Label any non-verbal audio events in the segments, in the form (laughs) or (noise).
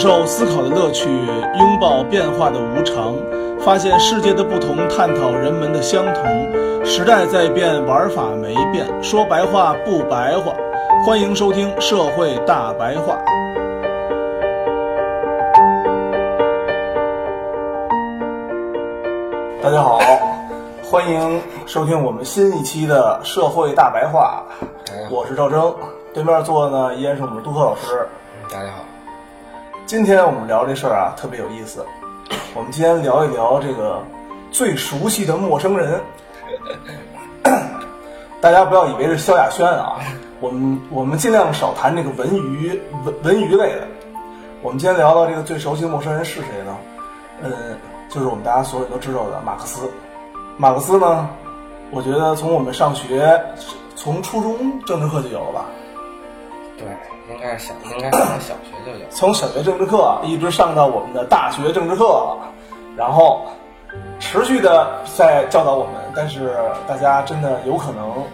受思考的乐趣，拥抱变化的无常，发现世界的不同，探讨人们的相同。时代在变，玩法没变，说白话不白话。欢迎收听《社会大白话》。大家好，欢迎收听我们新一期的《社会大白话》。我是赵征，对面坐的呢依然是我们杜克老师。今天我们聊这事儿啊，特别有意思。我们今天聊一聊这个最熟悉的陌生人。(coughs) 大家不要以为是萧亚轩啊，我们我们尽量少谈这个文娱文文娱类的。我们今天聊到这个最熟悉的陌生人是谁呢？嗯，就是我们大家所有都知道的马克思。马克思呢，我觉得从我们上学，从初中政治课就有了吧？对，应该是小，应该是从小学就有。从小学政治课一直上到我们的大学政治课，然后持续的在教导我们。但是大家真的有可能，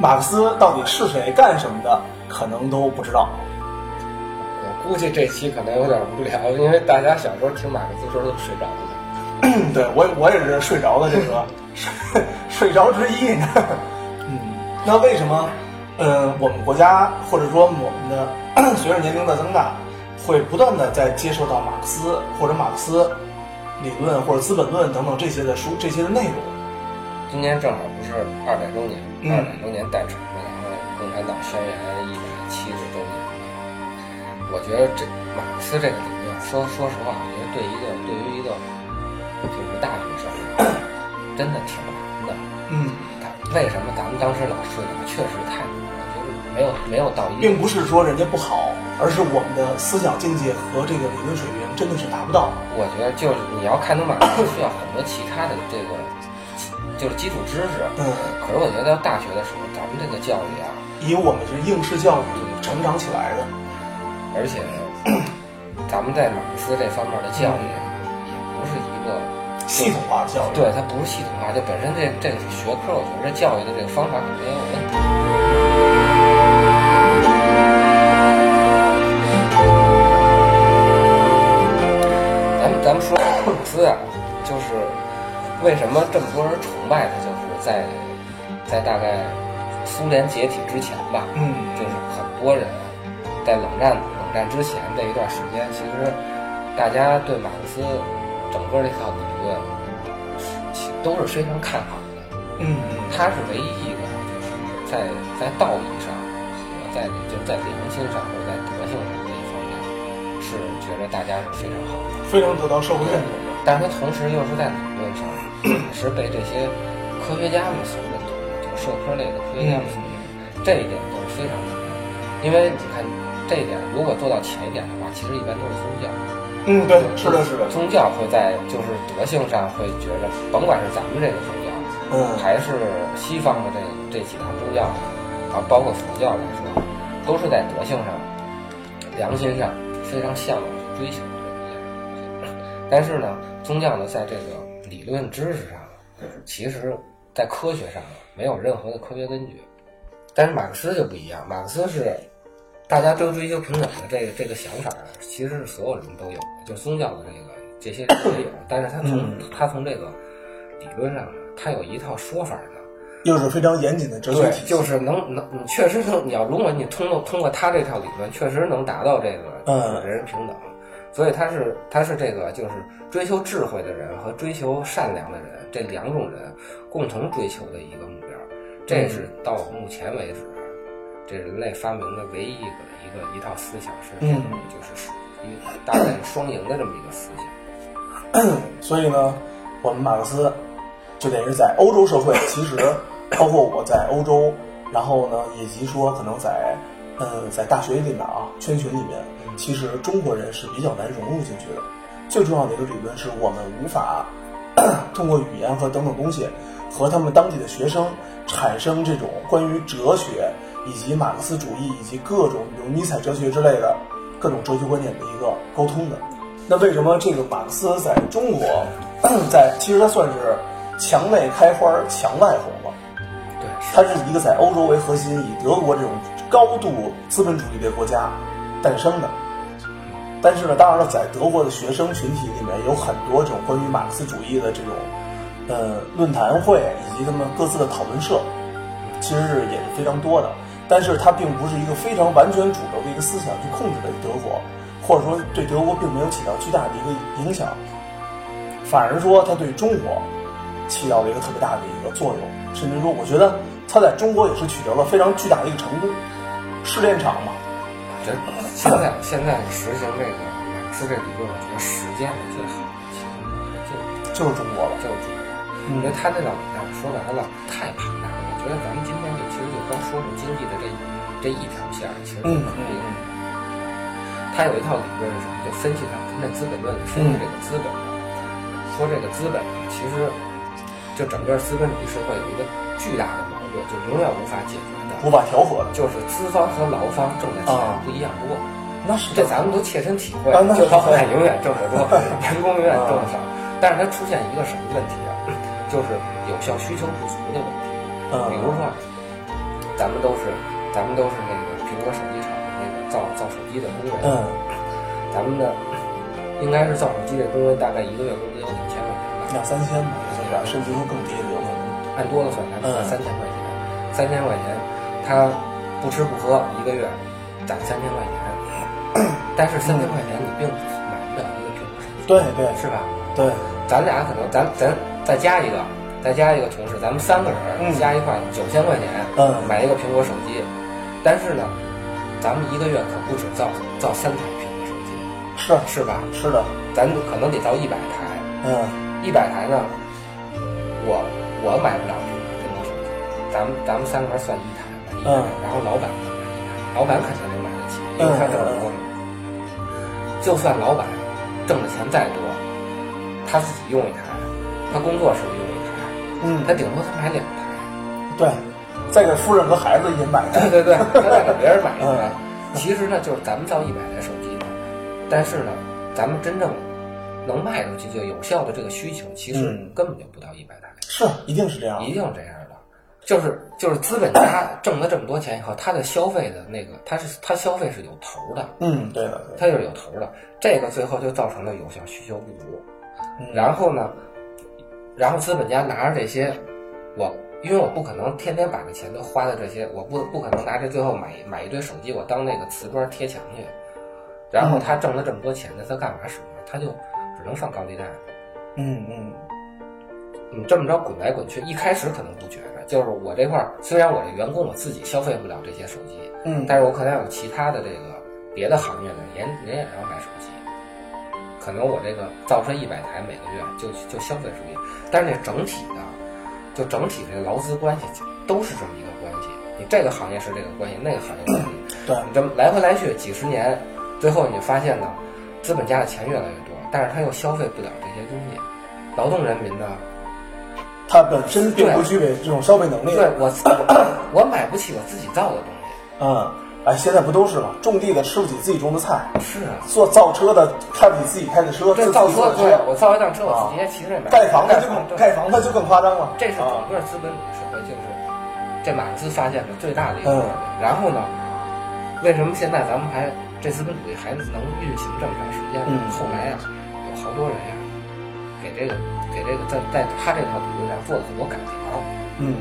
马克思到底是谁、干什么的，可能都不知道。我估计这期可能有点无聊，因为大家小时候听马克思时候都睡着了。(clears throat) 对我，我也是睡着的这个 (laughs) 睡睡着之一。嗯，那为什么？呃，我们国家或者说我们的 (clears throat) 随着年龄的增大，会不断的在接受到马克思或者马克思理论或者《资本论》等等这些的书这些的内容。今年正好不是二百周年，嗯二百周年诞辰嘛，然后共产党宣言一百七十周年嘛。我觉得这马克思这个理论，说说实话，我觉得对一个对于一个就是大学生，(clears throat) 真的挺难的。嗯，他为什么咱们当时老睡着？确实太难没有到一并不是说人家不好，而是我们的思想境界和这个理论水平真的是达不到。我觉得就是你要看懂马克思，需要很多其他的这个就是基础知识。嗯，可是我觉得到大学的时候，咱们这个教育啊，因为我们是应试教育成长起来的。而且 (clears throat) 咱们在马克思这方面的教育啊，也不是一个系统化的教育，对，它不是系统化，就本身这这个学科，我觉得这教育的这个方法肯定也有问题。咱们说马克思啊，就是为什么这么多人崇拜他，就是在在大概苏联解体之前吧，嗯就是很多人在冷战冷战之前这一段时间，其实大家对马克思整个这套理论都是非常看好的。嗯他是唯一一个就是在在道义上和在就是在良心上是觉得大家是非常好的。非常得到社会认同的。但是他同时又是在理论上也是被这些科学家们所认同的，就是社科类的科学家们所认同的，这一点都是非常重要的。因为你看这一点，如果做到前一点的话，其实一般都是宗教。嗯，对，是的，是的，宗教会在就是德性上会觉着，甭管是咱们这个宗教，嗯还是西方的这这几大宗教，啊，包括佛教来说，都是在德性上、良心上非常向往去追求。但是呢，宗教呢，在这个理论知识上，其实在科学上没有任何的科学根据。但是马克思就不一样，马克思是大家都追求平等的这个这个想法，其实是所有人都有的，就宗教的这个这些人也有，但是他从、嗯他从这个理论上，他有一套说法的。又是非常严谨的哲学对体，系。就是能能，你确实能，你要如果你通过通过他这套理论，确实能达到这个嗯人人平等。所以他是他是这个就是追求智慧的人和追求善良的人这两种人共同追求的一个目标。这是到目前为止，这人类发明的唯一一个一个一套思想是这种嗯就是一个大概是双赢的这么一个思想。(clears throat) 所以呢，我们马克思就等于是在欧洲社会，其实包括我在欧洲，然后呢，以及说可能在呃在大学里面啊圈群里面，其实中国人是比较难融入进去的。最重要的一个理论是我们无法通过语言和等等东西和他们当地的学生产生这种关于哲学以及马克思主义以及各种比如尼采哲学之类的各种哲学观点的一个沟通的。那为什么这个马克思在中国，(coughs) 在其实它算是墙内开花墙外红它是一个在欧洲为核心，以德国这种高度资本主义的国家诞生的。但是呢，当然了，在德国的学生群体里面，有很多这种关于马克思主义的这种呃论坛会以及他们各自的讨论社，其实是也是非常多的。但是它并不是一个非常完全主流的一个思想去控制的德国，或者说对德国并没有起到巨大的一个影响，反而说它对中国起到了一个特别大的一个作用，甚至说我觉得它在中国也是取得了非常巨大的一个成功。试炼场嘛，我觉得现在现在实行这个马克思这理论，我觉得实践的最好的其实就就是中国了。就是中国，因为他那道理呢，说白了太庞大了。我觉得咱们今天就其实就光说是经济的这这一条线，其实不可能。他有一套理论是什么？就分析它，跟那《资本论》里分析这个资本，说这个资本，其实就整个资本主义社会有一个巨大的就永远无法解决的，无法调和的。就是资方和劳方挣的钱不一样多。那是这咱们都切身体会，啊那就老板永远挣得多，(laughs) 员工永远挣得少。但是它出现一个什么问题啊？就是有效需求不足的问题。嗯比如说，咱们都是咱们都是那个苹果手机厂的那个造造手机的工人，嗯咱们的应该是造手机的工人，大概一个月工资有两千块钱吧，两三千吧？甚至说更低的有可能。按多了算，咱们嗯三千块钱，三千块钱，他不吃不喝一个月攒三千块钱，(clears throat) 但是三千块钱你并买不了一个苹果手机，对对。是吧？对，咱俩可能咱咱再加一个，再加一个同事，咱们三个人嗯。加一块九千块钱，嗯。买一个苹果手机，但是呢，咱们一个月可不止造造三台苹果手机，是。是吧？是的，咱可能得造一百台，嗯。一百台呢，我我买不了咱们咱们三个人算一台，吧一台，嗯然后老板可能买一台，老板肯定能买得起，因为他挣得多嘛。就算老板挣的钱再多，他自己用一台，他工作时候用一台，嗯，他顶多他买两台，对，再给夫人和孩子也买对的。对对，他再给别人买一嗯台。其实呢，就是咱们造一百台手机呢，但是呢，咱们真正能卖出去就有效的这个需求，其实嗯根本就不到一百台。是，一定是这样。一定是这样的，就是就是资本家挣了这么多钱以后，他的消费的那个，他是他消费是有头的，嗯，对的，他就是有头的，这个最后就造成了有效需求不足。嗯然后呢，然后资本家拿着这些，我因为我不可能天天把这钱都花在这些，我不不可能拿这最后买买一堆手机，我当那个瓷砖贴墙去。然后他挣了这么多钱呢，他干嘛使呢？他就只能上高利贷。嗯嗯你这么着滚来滚去，一开始可能不觉着，就是我这块儿虽然我这员工我自己消费不了这些手机，嗯，但是我可能有其他的这个别的行业的人，人也要买手机，可能我这个造出来一百台每个月就就消费出去，但是这整体的，就整体这个劳资关系都是这么一个关系，你这个行业是这个关系，那个行业关系，对，你这么来回来去几十年，最后你发现呢，资本家的钱越来越多，但是他又消费不了这些东西，劳动人民呢，他本身并不具备这种消费能力。对我我我买不起我自己造的东西，嗯，哎，现在不都是吗？种地的吃不起自己种的菜，是啊。做造车的开不起自己开的车，造车，的对我造一辆车，我自己也其实也买。盖房子就更盖房的就更夸张了。这是整啊个资本主义社会，就是这马克思发现的最大的一个嗯特点。然后呢，为什么现在咱们还这资本主义还能运行这么长时间后来呀，有好多人呀，给这个给这个在在他这套理论上做了很多改良。嗯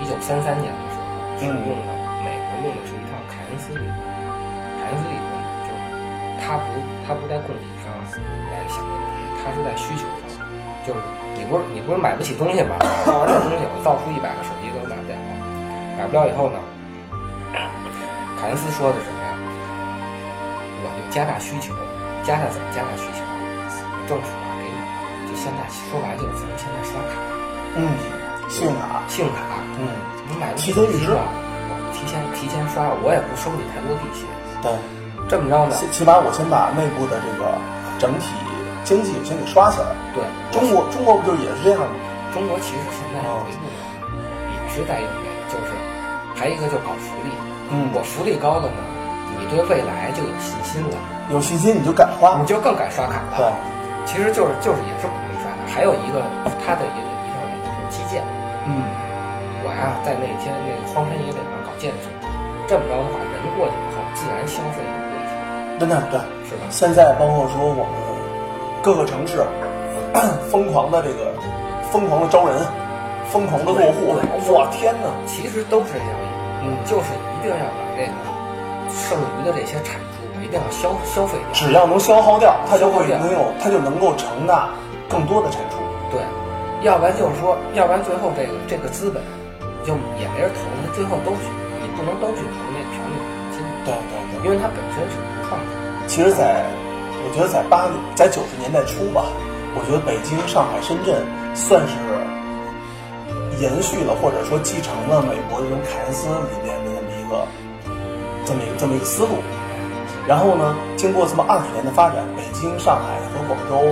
一九三三年的时候，用的美国用的是一套凯恩斯理论。凯恩斯理论就是他不他不在供给上来想问题，他是在需求上。就是你不是你不是买不起东西吗？造完这东西，我造出一百个手机都买不了，买不了以后呢，凯恩斯说的是什么呀？我就加大需求，加大怎么加大需求？政府啊给你，就现在说白了就是咱们现在刷卡。嗯，信用卡，信用卡，嗯，你买个提前预支吧，我提前提前刷，我也不收你太多利息。对，这么着呢，起起码我先把内部的这个整体经济先给刷起来。对，中国中国不就也是这样吗？中国其实现在也是在用这个，就是还有一个就搞福利。嗯我福利高了呢，你对未来就有信心了，有信心你就敢花你。就更敢刷卡了。对，其实就是就是也是。还有一个它的一个一套原则就是基建。嗯我呀，在那天那个荒山野岭上搞建筑，这么着的话，人过去以后，自然消费就过去了。真的对，是吧？现在包括说我们各个城市疯狂的这个疯狂的招人，疯狂的落户，我天哪！其实都是这样，嗯就是一定要把这个剩余的这些产出，一定要消消费掉。只要能消耗掉，它就会能有，它就能够承纳更多的产出。对，要不然就是说，要不然最后这个这个资本就也没人投，他最后都去，你不能都去投那个便宜金，对对对。因为它本身是不创的。其实在，我觉得在八在九十年代初吧，我觉得北京、上海、深圳算是延续了或者说继承了美国这种凯恩斯里面的这么一个这么一个这么一个思路。然后呢，经过这么二十年的发展，北京、上海和广州，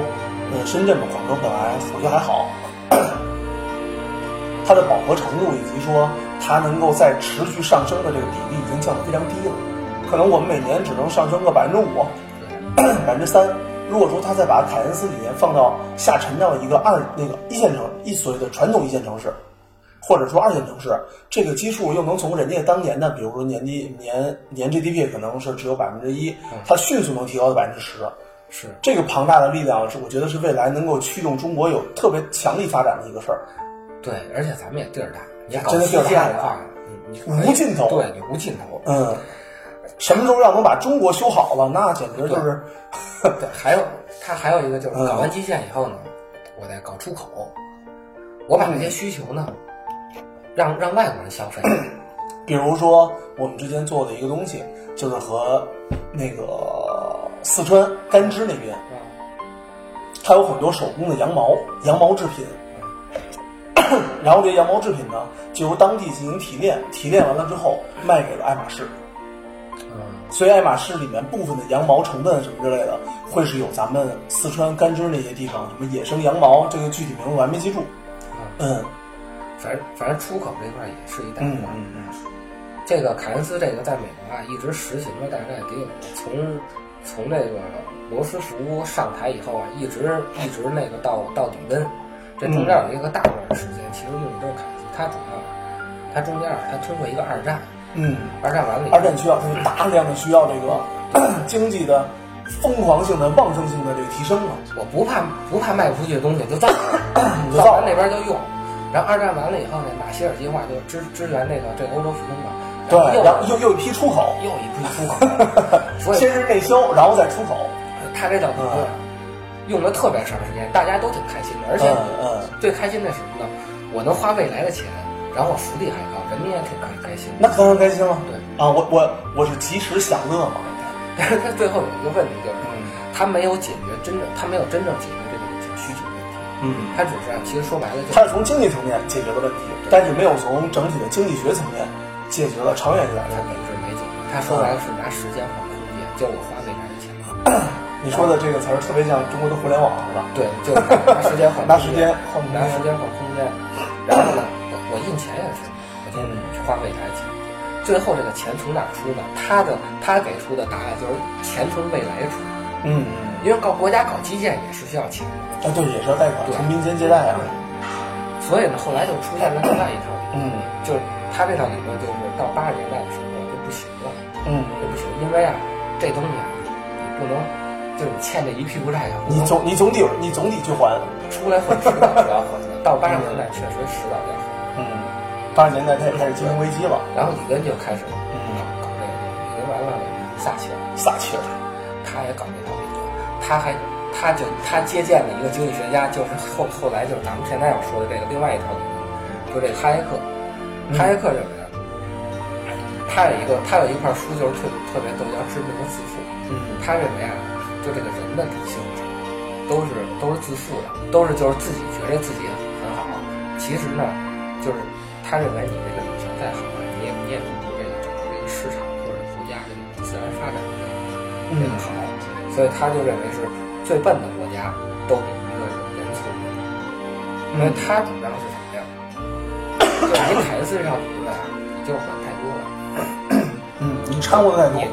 呃，深圳嘛，广州本来我觉得还好，它的饱和程度以及说它能够在持续上升的这个比例已经降得非常低了。可能我们每年只能上升个百分之五、百分之三。如果说他再把凯恩斯理念放到下沉到一个二那个一线城一所谓的传统一线城市，或者说二线城市，这个基数又能从人家当年的，比如说年绩年年 GDP 可能是只有百分之一，它迅速能提高到百分之十。是这个庞大的力量是我觉得是未来能够驱动中国有特别强力发展的一个事儿。对，而且咱们也地儿大，你搞真的基地儿大呀建的话，你你无尽头对你无尽头。嗯，什么时候要能把中国修好了，那简直就是，对，还有它还有一个就是嗯搞完基建以后呢，我再搞出口，我把这些需求呢，让让外国人消费。(clears throat) 比如说我们之前做的一个东西，就是和那个四川甘孜那边，它有很多手工的羊毛、羊毛制品，(coughs) 然后这羊毛制品呢，就由当地进行提炼，提炼完了之后卖给了爱马仕。嗯，所以爱马仕里面部分的羊毛成分什么之类的，会是有咱们四川甘孜那些地方什么野生羊毛，这个具体名字我还没记住。嗯反正反正出口这块也是一带嗯块嗯，这个凯恩斯这个在美国啊一直实行了大概得有从从这个罗斯福上台以后啊，一直一直那个到到里根，这中间有一个大段的时间，其实用的都是凯恩斯。它主要他中间啊，它通过一个二战，嗯，二战完了以后二战需要大量的需要这个 (clears throat) 经济的疯狂性的、旺盛性的这个提升了。我不怕不怕卖不出去的东西，就造，造造完那边就用。然后二战完了以后呢，马歇尔计划就支支援那个这个欧洲复兴嘛，对，又然后又又一批出口，又一批出口，(laughs) 所以先是内销，然后再出口。他这套理论用了特别长时间，大家都挺开心的，而且嗯嗯，最开心的是什么呢？我能花未来的钱，然后我福利还高，人民也挺开开心。那当然开心了。对啊，我我我是及时享乐嘛。但是他最后有一个问题就是，嗯他没有解决真正，他没有真正解决这个需求问题，嗯，他只是其实说白了就是它是从经济层面解决的问题，但是没有从整体的经济学层面解决了长远一点的他问题。本质没解决，他说白了是拿时间换空间，就我花未来的钱。(coughs) 你说的这个词儿特别像中国的互联网，是吧？对，就拿时间换 (laughs) 拿时间换空间拿时间换空间。然后呢，我我印钱也是，我就去花费他的钱。最后这个钱从哪儿出呢？他的他给出的答案就是钱从未来出，嗯因为搞国家搞基建也是需要钱的。啊，对，也是要贷款，对从民间借贷啊。所以呢，后来就出现了另外一套理论，嗯就是他这套理论就是到八十年代的时候就不行了，嗯，就不行，因为啊，这东西啊，你不能，就是你欠这一屁股债啊，你总你总得你总得去还。出来混迟早是要还的。到八十年代确实迟早要还。嗯，八十年代他也开始金融危机了。然后里根就开始嗯搞搞这个，里根完了撒切尔，撒切尔。他也搞这套理论，他还他就他接见了一个经济学家，就是后后来就是咱们现在要说的这个另外一套理论，就这个哈耶克，哈耶克认为啊，他有一个他有一块书就是特特别逗，叫《致命的自负》。嗯他认为啊，就这个人的理性都是都是自负的，都是就是自己觉得自己很好。其实呢，就是他认为你这个理性再好啊，你也你也不如这个整个这个市场或者国家这个自然发展的这个好。所以他就认为是最笨的国家都比一个人聪明，因为他主张是你凯恩斯这套理论就是管太多了。嗯，你掺和太多你。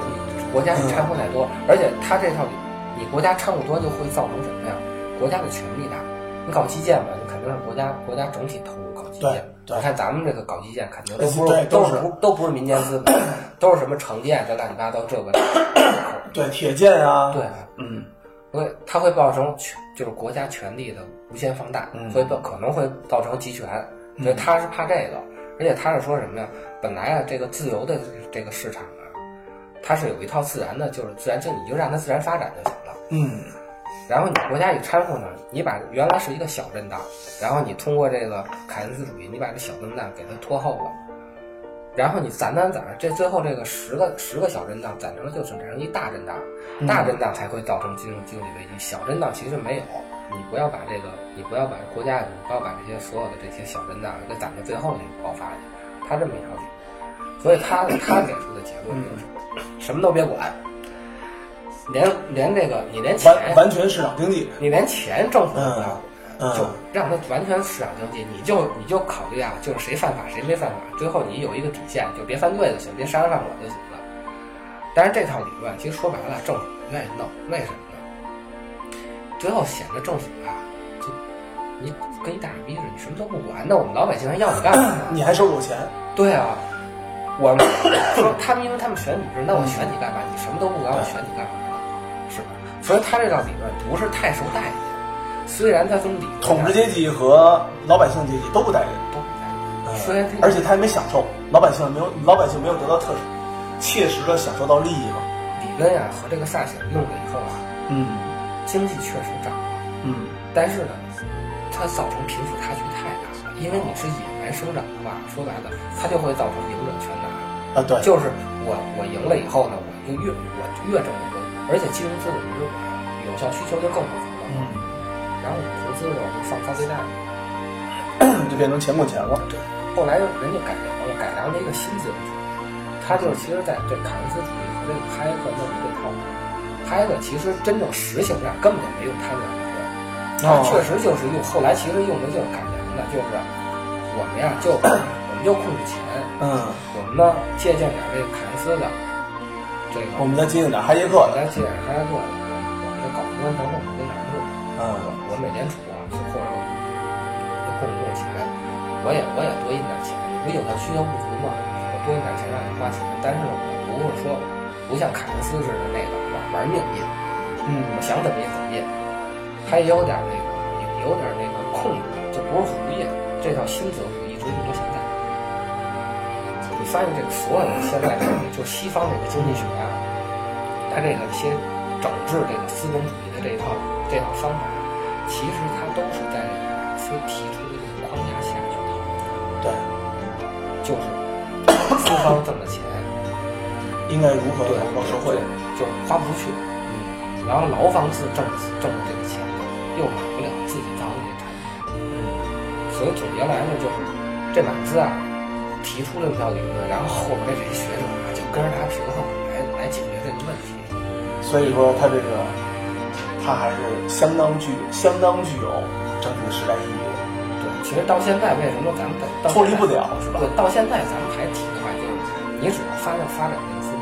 国家你掺和太多，而且他这套理，你国家掺和多就会造成什么呀？国家的权力大，你搞基建嘛，你肯定是国家国家整体投入搞基建。你看咱们这个搞基建，肯定都不是都都是不都不是民间资本，都是什么城建这乱七八糟这个对铁建啊，对，嗯会它会造成权就是国家权力的无限放大，嗯所以可能会造成集权，所以他是怕这个，而且他是说什么呀？本来啊，这个自由的这个市场啊，它是有一套自然的，就是自然经济，你就让它自然发展就行了。嗯然后你国家一掺和呢，你把原来是一个小震荡，然后你通过这个凯恩斯主义，你把这小震荡给它拖后了，然后你攒攒攒，这最后这个十个十个小震荡攒成了就产生一大震荡，大震荡才会造成金融经济危机，小震荡其实没有。你不要把这个，你不要把国家，你不要把这些所有的这些小震荡给攒到最后那个爆发去，他这么一条理论，所以他他给出的结论就是什么都别管，连连这个你连钱完完全市场经济，你连钱政府都不要嗯就让它完全市场经济，你就你就考虑啊，就是谁犯法谁没犯法，最后你有一个底线，就别犯罪就行，别杀人放火就行了。但是这套理论其实说白了，政府不愿意弄，为什么呢？最后显得政府啊，就你跟一大傻逼似的，你什么都不管，那我们老百姓还要你干嘛呢？你还收我钱，对啊，我们说他们因为他们选你是，那我选你干嘛？你什么都不管，我选你干嘛呢？是吧？所以他这套理论不是太受待见，虽然他从理统治阶级和老百姓阶级都不待见，都不待嗯见，虽然他而且他还没享受，老百姓没有老百姓没有得到特切实的享受到利益嘛，理论呀、和这个萨想用了以后啊，嗯经济确实涨了，嗯但是呢，它造成贫富差距太大了。因为你是野蛮生长的话，说白了，它就会造成赢者全拿。啊对，就是我我赢了以后呢，我就越我越挣越多，而且金融资本越管，有效需求就更不足了。嗯，然后我投资呢，我就放高利贷。就变成钱滚钱了，对，后来人家改良了，改良了一个新资本主义，它就是其实在对凯恩斯主义和这个哈耶克弄的这套，哈耶克其实真正实行上根本就没有他那确实就是用后来其实用的就是改良的，就是我们呀就 (coughs) 我们就控制钱，嗯，我们呢借鉴点这个凯恩斯的这个，我们再借鉴点哈耶克，我们再借点哈耶克的，我们就搞中央承诺跟哪似的。嗯我我美联储啊，是或者就控制控制钱，我也我也多印点钱，我有的需求不足嘛，我多印点钱让你花钱，但是呢，我不是说不像凯恩斯似的那个玩玩命印，嗯我嗯想怎么印怎么印，它也有点那个有有点那个控制，就不是胡印，这套新自由主义一直用到现在。你发现这个所有的现在这个就西方这个经济学啊，它这个一些整治这个资本主义的这一套这套方法，其实它都是在这个马克思提出的这个框架下去的，对，就是资方挣的钱，应该如何对投入社会？就是花不出去，嗯，然后劳方自挣挣的这个钱呢，又买不了自己造的这个产品，嗯所以总结来呢，就是这马克思啊提出了这套理论，然后后边这些学者啊就跟着他平衡来来解决这个问题。所以说他这个他还是相当具相当具有政治时代意义的。对，其实到现在为什么咱们脱离不了是吧对，到现在咱们还提的话，就是你只要发展发展这个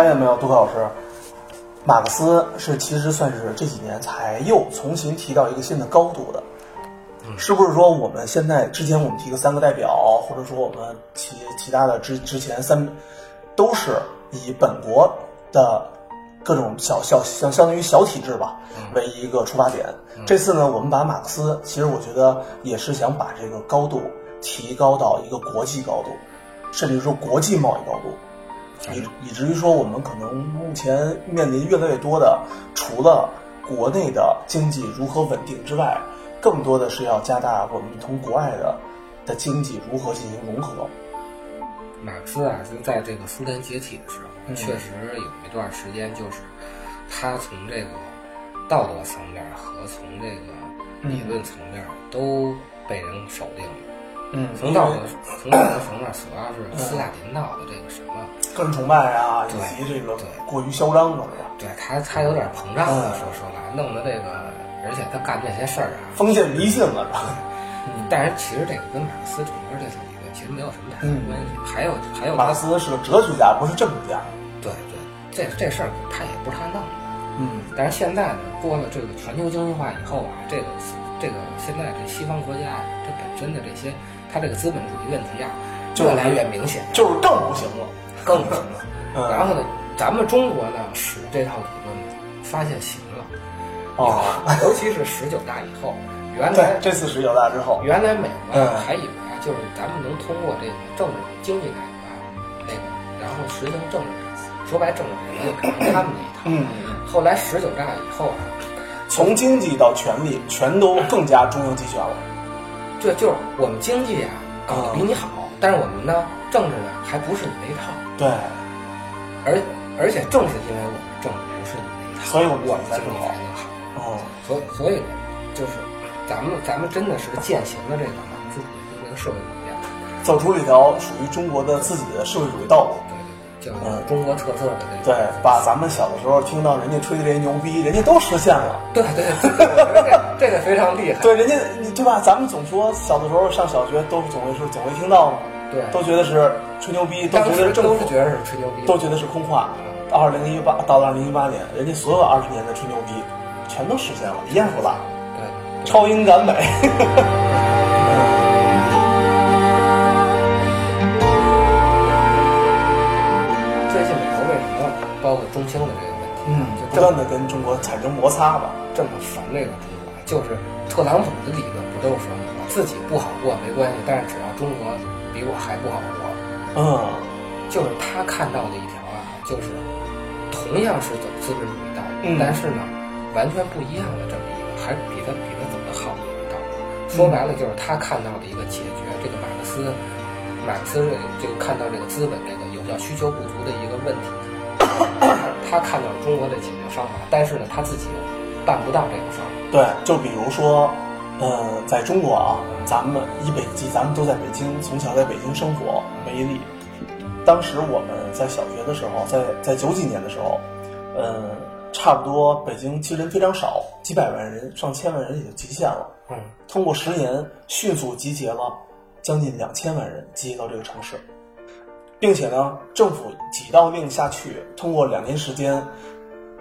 发现没有，杜克老师，马克思是其实算是这几年才又重新提到一个新的高度的，是不是说我们现在之前我们提的三个代表，或者说我们其其他的之之前三，都是以本国的各种小小相相当于小体制吧为一个出发点。这次呢，我们把马克思，其实我觉得也是想把这个高度提高到一个国际高度，甚至说国际贸易高度。以以至于说，我们可能目前面临越来越多的，除了国内的经济如何稳定之外，更多的是要加大我们同国外的的经济如何进行融合。马克思啊，就在这个苏联解体的时候，嗯确实有一段时间，就是他从这个道德层面和从这个理论层面都被人否定了。嗯从道德从道德层面，主要是斯大林闹的这个什么，个人崇拜啊，以及这个对过于嚣张了，是吧？对他他有点膨胀了，嗯说说来，弄得这个，而且他干这些事儿啊，封建迷信了，是吧？但是其实这个跟马克思整个这套理论其实没有什么太大关系。还有还有马克思是个哲学家，不是政治家。对对，这这事儿他也不是他弄的。嗯但是现在呢，过了这个全球经济化以后啊，这个这个现在这西方国家，这本身的这些，它这个资本主义问题啊，就越来越明显，就是更不行了。更不行了。嗯然后呢，咱们中国呢使这套理论，发现行了。哦，尤其是十九大以后，(laughs) 原来，这次十九大之后，原来美国嗯还以为啊，就是咱们能通过这个政治经济改革啊，那个然后实行政治改革，说白政治改革就改成他们那一套。嗯，后来十九大以后啊，从经济到权力，全都更加中央集权了。这就是我们经济啊搞得比你好，但是我们呢政治呢还不是你那一套，对，而而且正是因为我们政治不是你那一套，所以我们才更好。哦，所以所以呢，就是咱们咱们真的是践行了这个马克思主义的这个社会主义啊，走出了一条属于中国的自己的社会主义道路。对对对，叫中国特色的这个。对，把咱们小的时候听到人家吹的这些牛逼，人家都实现了。对对对，这这个非常厉害。对，人家你对吧？咱们总说小的时候上小学都是总会是总会听到嘛，对，都觉得是吹牛逼，都觉得是都是觉得是吹牛逼，都觉得是空话。二零一八到了二零一八年，人家所有二十年的吹牛逼全都实现了，一样不落，对。超英赶美。么包括中兴的这个问题，嗯，就不断的跟中国产生摩擦吧。这么烦这个中国，就是特朗普的理论不都是说我自己不好过没关系，但是只要中国比我还不好过，嗯，就是他看到的一条啊，就是同样是走资本主义道路，嗯但是呢，完全不一样的这么一个，还比他比他走的好的一个道路。说白了，就是他看到的一个解决这个马克思，马克思这个看到这个资本这个有效需求不足的一个问题，(coughs) 他看到了中国的解决方法，但是呢，他自己又办不到这个方法。对，就比如说，呃，在中国啊，咱们以北京，咱们都在北京，从小在北京生活，为例。当时我们在小学的时候，在在九几年的时候，呃，差不多北京其实人非常少，几百万人、上千万人也就极限了。嗯，通过十年迅速集结了将近两千万人集结到这个城市，并且呢，政府几道令下去，通过两年时间，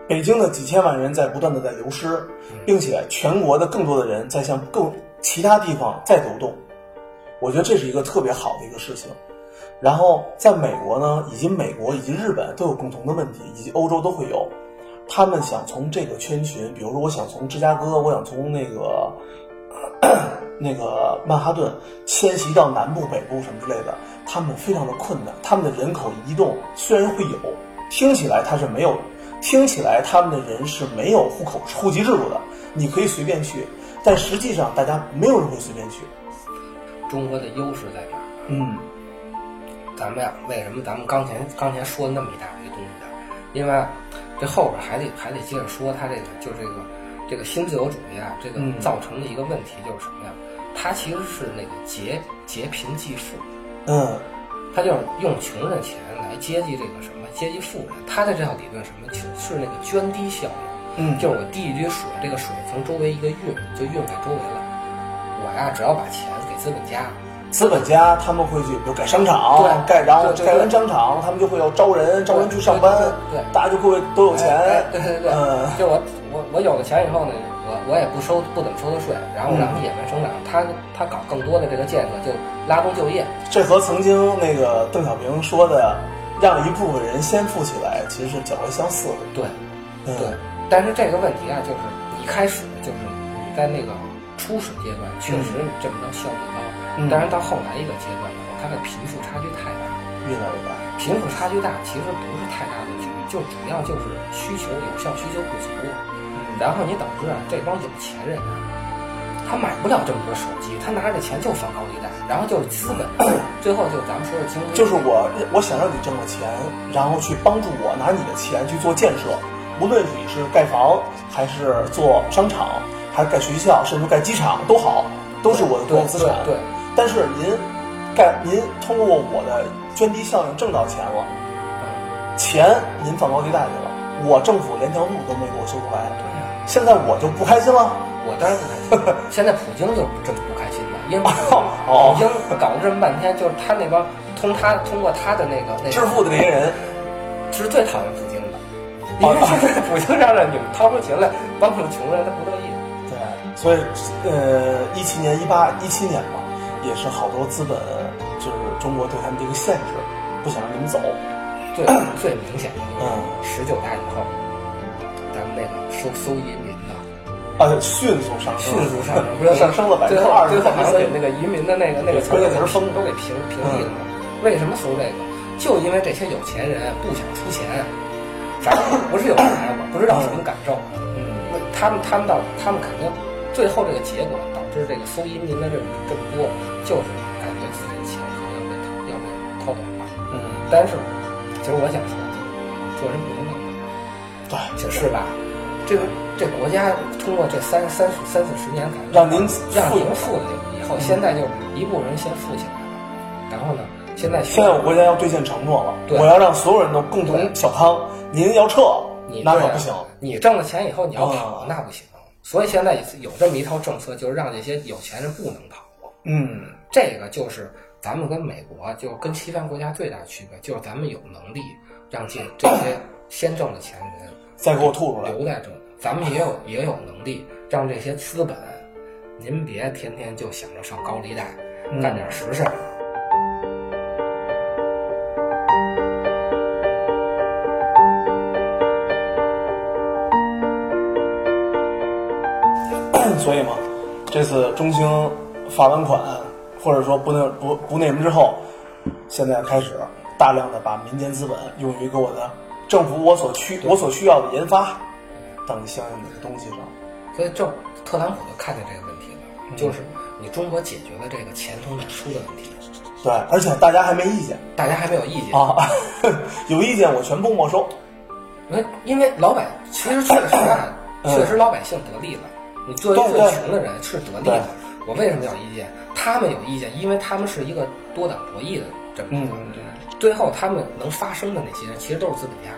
北京的几千万人在不断的在流失，并且全国的更多的人在向更其他地方在流动，我觉得这是一个特别好的一个事情。然后在美国呢，以及美国以及日本都有共同的问题，以及欧洲都会有。他们想从这个圈群，比如说我想从芝加哥，我想从那个那个曼哈顿迁徙到南部、北部什么之类的，他们非常的困难。他们的人口移动虽然会有，听起来它是没有，听起来他们的人是没有户口户籍制度的，你可以随便去，但实际上大家没有人会随便去。中国的优势在哪儿？嗯咱们呀，为什么咱们刚才刚才说那么一大堆东西啊？因为这后边还得还得接着说，它这个就这个这个新自由主义啊，这个嗯造成的一个问题就是什么呀？它其实是那个劫劫贫济富，嗯它就是用穷人钱来接济这个什么接济富人。它的这套理论什么是是那个涓滴效应，嗯，就是我滴一滴水，这个水从周围一个运就运给周围了。我呀，只要把钱给资本家，资本家他们会去，比如盖商场，对盖然后盖完商场，他们就会要招人，招人去上班，对大家就会都有钱，哎对对对，嗯。就我我我有了钱以后呢，我我也不收不怎么收他税，然后嗯让他野蛮生长，他他搞更多的这个建设，就拉动就业。这和曾经那个邓小平说的“让一部分人先富起来”其实是较为相似。的。对嗯。对，但是这个问题啊，就是一开始就是你在那个初始阶段，确实你这么着效率高，嗯但是到后来一个阶段以后，它的贫富差距太大。越来越大。贫富差距大其实不是太大的区别，就主要就是需求有效需求不足，然后你导致啊这帮有钱人啊，他买不了这么多手机，他拿着钱就放高利贷，然后就是资本，最后就咱们说的经济，就是我我想让你挣了钱，然后去帮助我拿你的钱去做建设，无论你是盖房还是做商场，还是盖学校，甚至盖机场都好，都是我的国有资产。对对但是您盖您通过我的涓滴效应挣到钱了，钱您放高利贷去了，我政府连条路都没给我修出来，现在我就不开心了。我当然不开心。(laughs) 现在普京就是这么不开心的，因为哦普京搞了这么半天，就是他那帮通他通过他的那个那个致富的那些人，是最讨厌普京的，因为普京让让你们掏出钱来帮助穷人，他不乐意。对，所以呃，一七年、一八、一七年吧，也是好多资本就是中国对他们这个限制，不想让你们走。最 (clears throat) 最明显的就是嗯十九大以后，咱们那个收收移民的啊，迅速上升，迅速上升，不是上升了百分最后之二十最后好像给那个移民的那个那个关键词儿封都给平屏蔽了。为什么搜这个？就因为这些有钱人不想出钱，不是有钱我？不知道什么感受。嗯，那他们他们到他们肯定最后这个结果导致这个搜移民的这种这么多，就是感觉自己的钱可能要被掏要被掏走了。嗯，但是，其实我想说，做人不能那么对，是吧？这个这国家通过这三三三四十年改革，让您让您富了以后，现在就一部分人先富起来了，然后呢，现在现在我国家要兑现承诺了，我要让所有人都共同小康，您要撤，那可不行。你挣了钱以后你要跑，那不行。所以现在有这么一套政策，就是让这些有钱人不能跑。嗯，这个就是咱们跟美国，就跟西方国家最大的区别，就是咱们有能力让这这些先挣的钱人再给我吐出来。留在这，咱们也有也有能力让这些资本，您别天天就想着上高利贷，嗯干点实事儿。所以嘛，这次中兴罚完款，或者说不那不不那什么之后，现在开始大量的把民间资本用于给我的政府我所需我所需要的研发等相应的东西上。所以政特朗普就看见这个问题嗯了，就是你中国解决了这个钱从哪出的问题，对，而且大家还没意见大家还没有意见。啊，(laughs) 有意见我全部没收。因为因为老百其实确实啊，嗯确实老百姓得利了。你作为最穷的人是得利的。我为什么要意见？他们有意见，因为他们是一个多党博弈的这么一个。嗯最后他们能发声的那些人，其实都是资本家。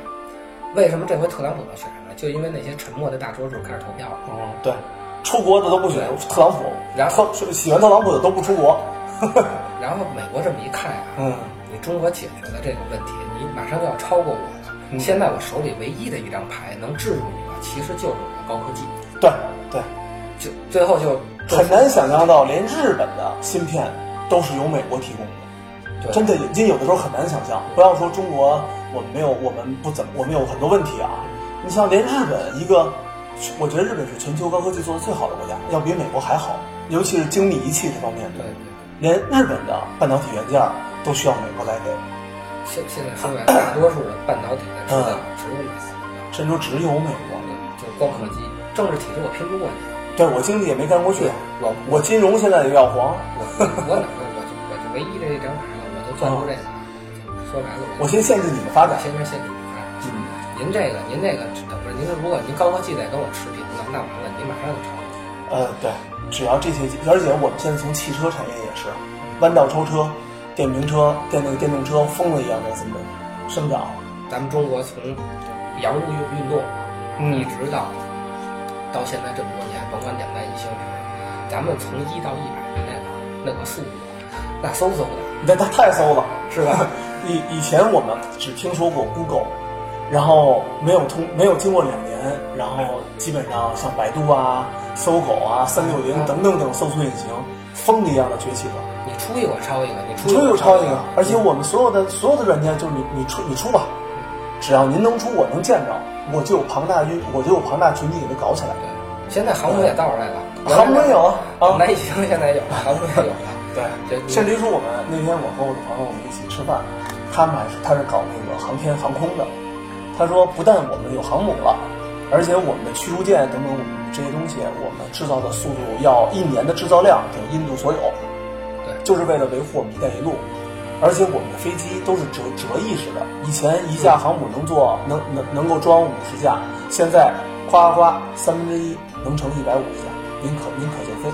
为什么这回特朗普能选上呢？就因为那些沉默的大多数开始投票了。嗯，对，出国的都不选特朗普，然后特喜欢特朗普的都不出国。(laughs) 然后美国这么一看呀、嗯，你中国解决了这个问题，你马上就要超过我了。嗯现在我手里唯一的一张牌能制住你的，其实就是我的高科技。对对，就最后就很难想象到连日本的芯片都是由美国提供的。对真的，引进有的时候很难想象。不要说中国，我们没有，我们不怎么，我们有很多问题啊。你像连日本一个，我觉得日本是全球高科技做的最好的国家，要比美国还好，尤其是精密仪器这方面的。对对对。连日本的半导体元件都需要美国来给，现现在说白了，大多数的半导体的制造只有美国，甚至只有美国。就是光刻机。政治体制我拼不过你，对我经济也没干过去，我我金融现在也要黄。我我我就我就唯一这一张牌了，我就攥住这个。说白了，我先限制你们发展。先是限制你发展。嗯，您这个您这个等不是您如果您高科技再跟我持平了，那完了您马上就超了。呃，对，只要这些，而且我们现在从汽车产业也是，弯道超车、电瓶车、电那个电动车疯了一样在怎么生长。咱们中国从洋务运运动嗯一直到到现在这么多年，甭管两弹一星咱们从一到一百的那个那个速度，那嗖嗖的，那它太嗖了，是吧？(laughs) 以以前我们只听说过 Google，然后没有通没有经过两年，然后基本上像百度啊、搜狗啊、三六零等等等搜索引擎风一样的崛起了。你出一个我抄一个，你出出一个一个一抄一个，而且我们所有的所有的软件就是你你出你出吧，只要您能出，我能见着，我就有庞大军，我就有庞大群体给它搞起来。对，现在航母也到这儿来了，航母有啊啊南行现在有了，航母也有了。(laughs) 对这，甚至于说我们那天我和我的朋友我们一起吃饭，他们还是他是搞那个航天航空的，他说不但我们有航母了，而且我们的驱逐舰等等我们这些东西，我们制造的速度要一年的制造量顶印度所有，对就是为了维护我们“一带一路”。而且我们的飞机都是折折翼式的，以前一架航母能坐能能能够装五十架，现在夸夸三分之一能乘一百五十架，您可您可劲儿飞，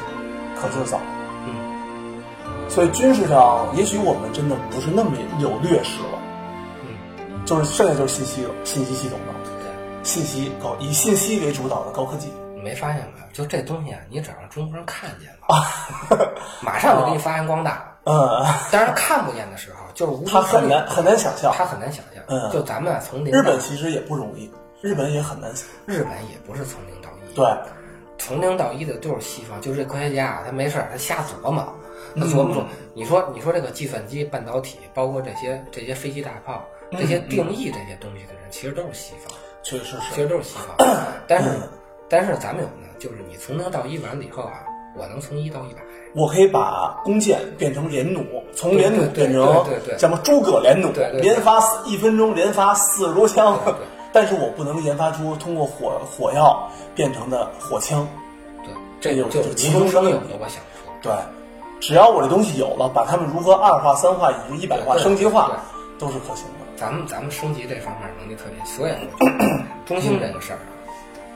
可劲儿造。嗯，所以军事上，也许我们真的不是那么有劣势了，嗯，就是剩下就是信息了，信息系统了，对，信息高以信息为主导的高科技。你没发现没有？就这东西啊，你只要让中国人看见了，(laughs) 马上就给你发扬光大。嗯，(laughs) 当然看不见的时候，就是无他很难很难想象。他很难想象。嗯就咱们啊，从零日本其实也不容易，日本也很难想。日本也不是从零到一，对，从零到一的都是西方，就是这科学家啊，他没事儿他瞎琢磨，他琢磨说，你说你说这个计算机、半导体，包括这些这些飞机大炮，这些定义这些东西的人，其实都是西方，确实是。其实都是西方。(coughs) 但是但是咱们有呢，就是你从零到一完了以后啊，我能从一到一百。我可以把弓箭变成连弩，从连弩变成对对叫什么诸葛连弩，连发四一分钟连发四十多枪。(laughs) 但是我不能研发出通过火火药变成的火枪。对，这有就是其中生有无中生有的，我想说。对，只要我这东西有了，把它们如何二化、三化以及一百化升级化，都是可行的。咱们咱们升级这方面能力特别，所以 (clears throat) 中兴这个事儿啊，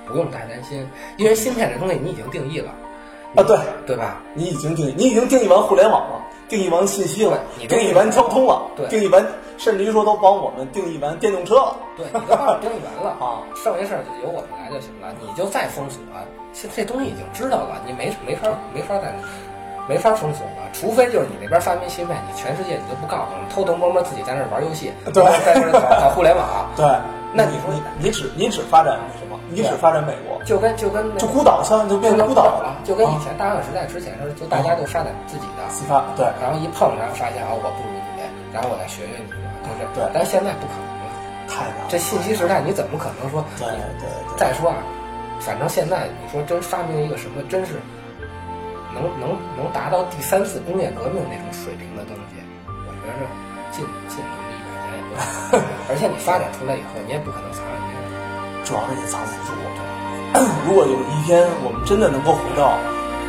不用太担心，因为芯片这东西你已经定义了啊，对，对吧？你已经定义，你已经定义完互联网了，定义完信息了，你定义完交通了，对定义完，甚至于说都帮我们定义完电动车了。对，你都定义完了啊，剩下事儿就由我们来就行了，你就再封锁，这这东西已经知道了，你没没法没法再没法封锁了，除非就是你那边发明芯片，你全世界你都不告诉我们，偷偷摸摸自己在那儿玩游戏，对在那儿搞搞互联网，(laughs) 对，那你说你你只你只发展什么？你只发展美国，就跟就跟那就孤岛像就变成孤岛了，就跟以前大航海时代之前似的，就大家都发展自己的，自发对，然后一碰，然后发现啊我不如你，然后我再学学你，就是对但现在不可能了，太难了。这信息时代你怎么可能说？对对对，再说啊，反正现在你说真发明一个什么，真是能能能达到第三次工业革命那种水平的东西，我觉着近近能一百年也不可能。(laughs) 而且你发展出来以后，你也不可能藏着别人。主要是也藏不住。(clears throat) 如果有一天我们真的能够回到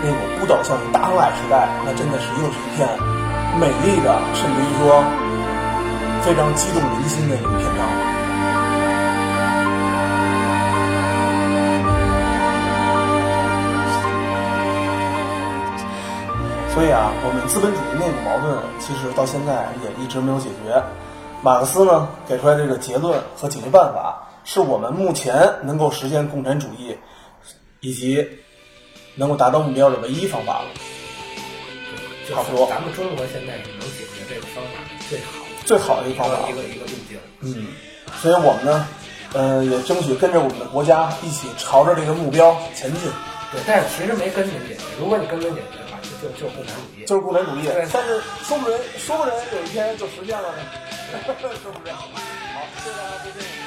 那种孤岛效应大航海时代，那真的是又是一片美丽的，甚至于说非常激动人心的一个篇章。所以啊，我们资本主义内部矛盾其实到现在也一直没有解决。马克思呢给出来这个结论和解决办法，是我们目前能够实现共产主义以及能够达到目标的唯一方法了。就差不多咱们中国现在是能解决这个方法最好最好的一一个方法一个一个路径。嗯，所以我们呢，呃，也争取跟着我们的国家一起朝着这个目标前进，对，但是其实没根本解决。如果你根本解决的话，就就就是共产主义。就是共产主义对。但是说不准，说不准有一天就实现了呢，(laughs) 是不是？好，谢谢大家收听。